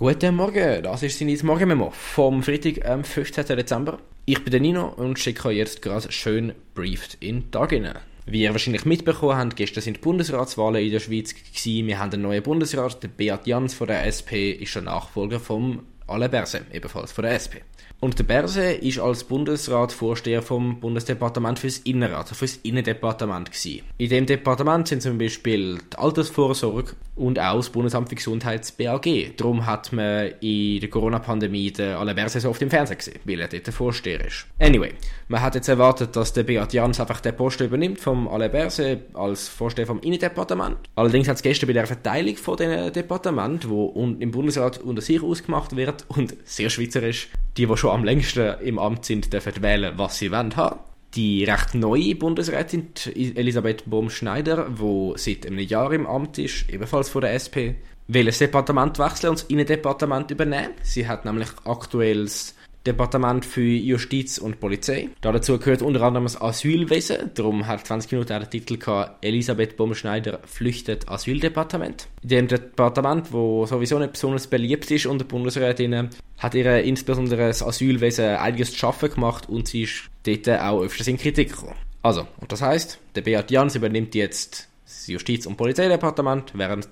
Guten Morgen, das ist sein Morgenmemo vom Freitag, am 15. Dezember. Ich bin der Nino und schicke euch jetzt gerade schön briefed in den Tag hinein. Wie ihr wahrscheinlich mitbekommen habt, gestern sind die Bundesratswahlen in der Schweiz gewesen. Wir haben einen neuen Bundesrat, der Beat Jans von der SP ist der Nachfolger vom Alain Berset, ebenfalls von der SP. Und der Berse ist als Bundesrat Vorsteher vom Bundesdepartement fürs Innerat, also fürs Innendepartement gewesen. In dem Departement sind zum Beispiel die Altersvorsorge und auch das Bundesamt für Gesundheit, BAG. Darum hat man in der Corona-Pandemie den Alain Berset so oft im Fernsehen gesehen, weil er dort der Vorsteher ist. Anyway, man hat jetzt erwartet, dass der Beat Jans einfach den Posten übernimmt vom Alain Berset als Vorsteher vom Innendepartement. Allerdings hat es gestern bei der Verteilung von diesem Departement, wo im Bundesrat unter sich ausgemacht wird und sehr schweizerisch, die, die schon am längsten im Amt sind, dürfen wählen, was sie wollen haben. Die recht neue Bundesrätin Elisabeth Bohm-Schneider, die seit einem Jahr im Amt ist, ebenfalls von der SP, will das Departement wechseln und das Innendepartement übernehmen. Sie hat nämlich aktuell das Departement für Justiz und Polizei. Dazu gehört unter anderem das Asylwesen. Darum hat 20 Minuten der Titel gehabt, Elisabeth Baumschneider flüchtet Asyldepartement. In dem Departement, wo sowieso nicht besonders beliebt ist unter Bundesrätinnen, hat ihr insbesondere das Asylwesen einiges zu schaffen gemacht und sie ist dort auch öfters in Kritik gekommen. Also, und das heißt, der Beat Jans übernimmt jetzt das Justiz- und Polizeidepartement, während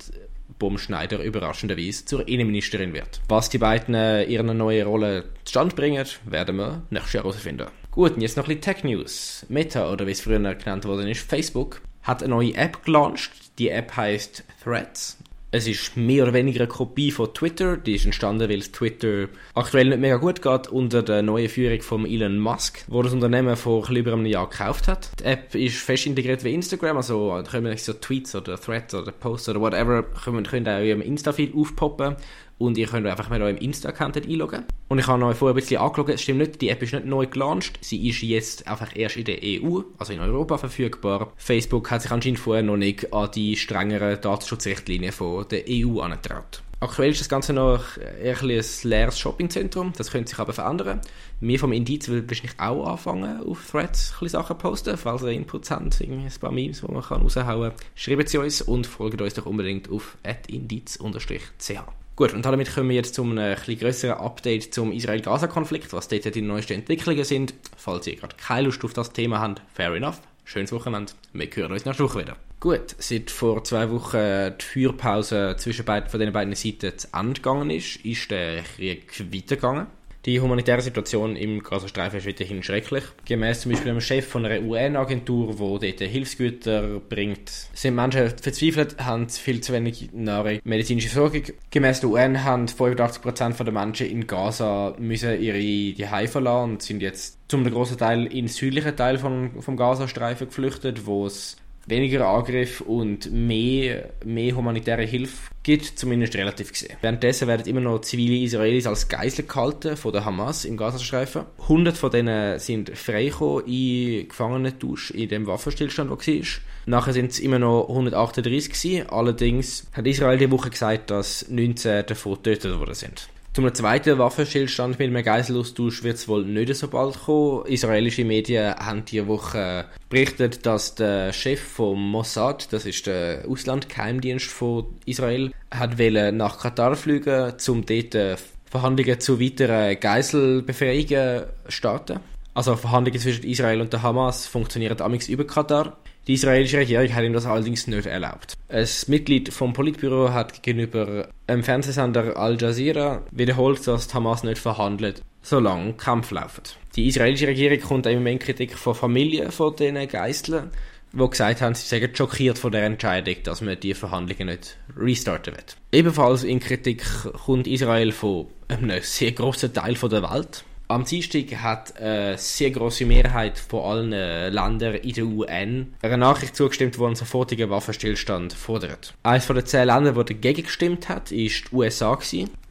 Baumschneider überraschenderweise zur Innenministerin wird. Was die beiden äh, ihre neue Rolle zustande bringen, werden wir nächstes Jahr herausfinden. Gut, und jetzt noch ein bisschen Tech-News. Meta, oder wie es früher genannt worden ist, Facebook, hat eine neue App gelauncht. Die App heißt Threads. Es ist mehr oder weniger eine Kopie von Twitter. Die ist entstanden, weil es Twitter aktuell nicht mega gut geht unter der neuen Führung von Elon Musk, wo das Unternehmen vor über einem Jahr gekauft hat. Die App ist fest integriert wie Instagram, also da können so Tweets oder Threads oder Posts oder whatever können, können auch in Insta-Feed aufpoppen und ihr könnt einfach mit eurem Insta-Account einloggen. Und ich habe euch vorher ein bisschen angeschaut, es stimmt nicht, die App ist nicht neu gelauncht, sie ist jetzt einfach erst in der EU, also in Europa verfügbar. Facebook hat sich anscheinend vorher noch nicht an die strengeren Datenschutzrichtlinien von der EU angetraut. Aktuell ist das Ganze noch ein, ein leeres Shoppingzentrum, das könnte sich aber verändern. Wir vom Indiz will wahrscheinlich auch anfangen, auf Threads ein Sachen posten, falls ihr Inputs habt, ein paar Memes, die man raushauen kann. Schreibt sie uns und folgt uns doch unbedingt auf indiz-ch. Gut, und damit kommen wir jetzt zu einem etwas größeren Update zum Israel-Gaza-Konflikt, was dort die neuesten Entwicklungen sind. Falls ihr gerade keine Lust auf das Thema habt, fair enough. Schönes Wochenende. Wir hören uns nächste Woche wieder. Gut, seit vor zwei Wochen die Feuerpause zwischen beiden, von den beiden Seiten zu Ende gegangen ist, ist der Krieg weitergegangen. Die humanitäre Situation im Gazastreifen ist weiterhin schrecklich. Gemäß zum Beispiel dem Chef von einer UN-Agentur, wo dort Hilfsgüter bringt, sind Menschen verzweifelt, haben viel zu wenig Nahrung, medizinische Versorgung. Gemäß der UN haben 85% der Menschen in Gaza müssen ihre Zuhause verlassen und sind jetzt zum großen Teil in den südlichen Teil vom, vom Gazastreifen geflüchtet, wo es weniger Angriff und mehr, mehr humanitäre Hilfe gibt, zumindest relativ gesehen. Währenddessen werden immer noch zivile Israelis als Geisel gehalten von der Hamas im Gazastreifen. 100 von denen sind freigekommen in Gefangenentausch in dem Waffenstillstand, der war. Nachher sind es immer noch 138 gewesen. Allerdings hat Israel die Woche gesagt, dass 19 davon getötet worden sind. Zum zweiten Waffenstillstand mit einem Geiselaustausch wird es wohl nicht so bald kommen. Israelische Medien haben diese Woche berichtet, dass der Chef vom Mossad, das ist der Auslandgeheimdienst von Israel, hat nach Katar fliegen, um dort Verhandlungen zu weiteren Geiselbefreiungen starten. Also Verhandlungen zwischen Israel und der Hamas funktionieren amigs über Katar. Die israelische Regierung hat ihm das allerdings nicht erlaubt. Ein Mitglied vom Politbüro hat gegenüber einem Fernsehsender Al Jazeera wiederholt, dass Hamas nicht verhandelt, solange Kampf läuft. Die israelische Regierung kommt im Moment Kritik von Familien von diesen Geiseln, die gesagt haben, sie seien schockiert von der Entscheidung, dass man die Verhandlungen nicht restarten wird. Ebenfalls in Kritik kommt Israel von einem sehr großen Teil der Welt. Am Dienstag hat eine sehr große Mehrheit von allen äh, Ländern in der UN einer Nachricht zugestimmt, die einen sofortigen Waffenstillstand fordert. Eines von den zehn Ländern, die dagegen gestimmt hat, ist die USA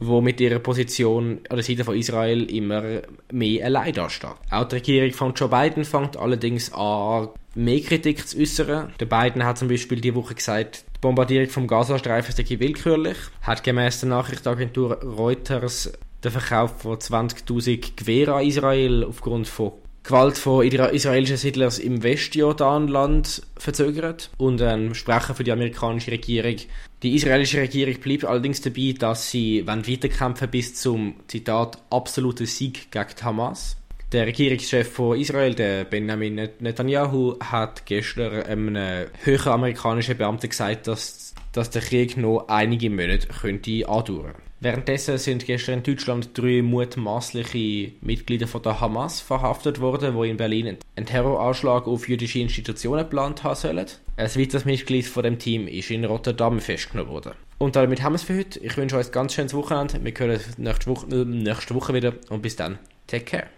wo mit ihrer Position an der Seite von Israel immer mehr allein dasteht. Auch die Regierung von Joe Biden fängt allerdings an, mehr Kritik zu äußern. Der Biden hat zum Beispiel die Woche gesagt, die Bombardierung vom Gazastreifen sei willkürlich, hat gemäß der Nachrichtenagentur Reuters der Verkauf von 20.000 Gewehren an Israel aufgrund von Gewalt von israelischen Siedlern im Westjordanland verzögert und ein Sprecher für die amerikanische Regierung. Die israelische Regierung bleibt allerdings dabei, dass sie weiterkämpfen bis zum Zitat absoluten Sieg gegen Hamas. Der Regierungschef von Israel, der Benjamin Netanyahu, hat gestern einem höheren amerikanischen Beamten gesagt, dass, dass der Krieg noch einige Monate könnte andauern. Währenddessen sind gestern in Deutschland drei mutmaßliche Mitglieder von der Hamas verhaftet worden, wo in Berlin einen Terroranschlag auf jüdische Institutionen geplant haben sollen. Ein weiteres Mitglied von dem Team ist in Rotterdam festgenommen worden. Und damit haben wir es für heute. Ich wünsche euch ein ganz schönes Wochenende. Wir hören nächste Woche, äh, nächste Woche wieder und bis dann. Take care.